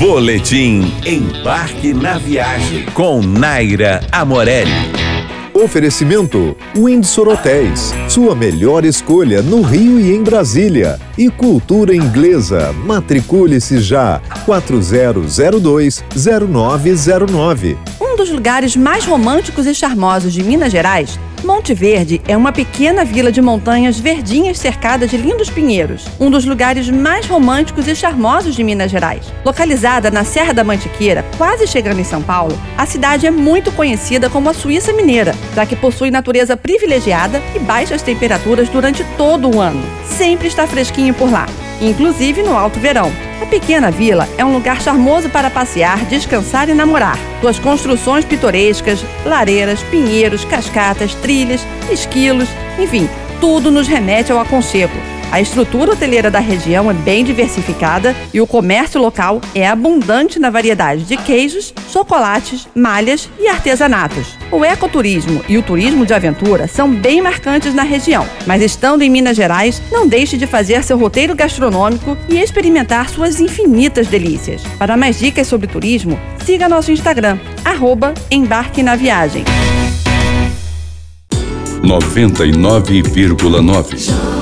Boletim Embarque na Viagem com Naira Amorelli. Oferecimento Windsor Hotéis, sua melhor escolha no Rio e em Brasília. E Cultura Inglesa, matricule-se já, 4002-0909. Um dos lugares mais românticos e charmosos de Minas Gerais Monte Verde é uma pequena vila de montanhas verdinhas cercada de lindos pinheiros, um dos lugares mais românticos e charmosos de Minas Gerais. Localizada na Serra da Mantiqueira, quase chegando em São Paulo, a cidade é muito conhecida como a Suíça Mineira, já que possui natureza privilegiada e baixas temperaturas durante todo o ano. Sempre está fresquinho por lá, inclusive no alto verão. A pequena vila é um lugar charmoso para passear, descansar e namorar. Suas construções pitorescas, lareiras, pinheiros, cascatas, trilhas, esquilos, enfim, tudo nos remete ao aconchego a estrutura hoteleira da região é bem diversificada e o comércio local é abundante na variedade de queijos, chocolates, malhas e artesanatos. O ecoturismo e o turismo de aventura são bem marcantes na região, mas estando em Minas Gerais, não deixe de fazer seu roteiro gastronômico e experimentar suas infinitas delícias. Para mais dicas sobre turismo, siga nosso Instagram, arroba Embarque na Viagem. 99,9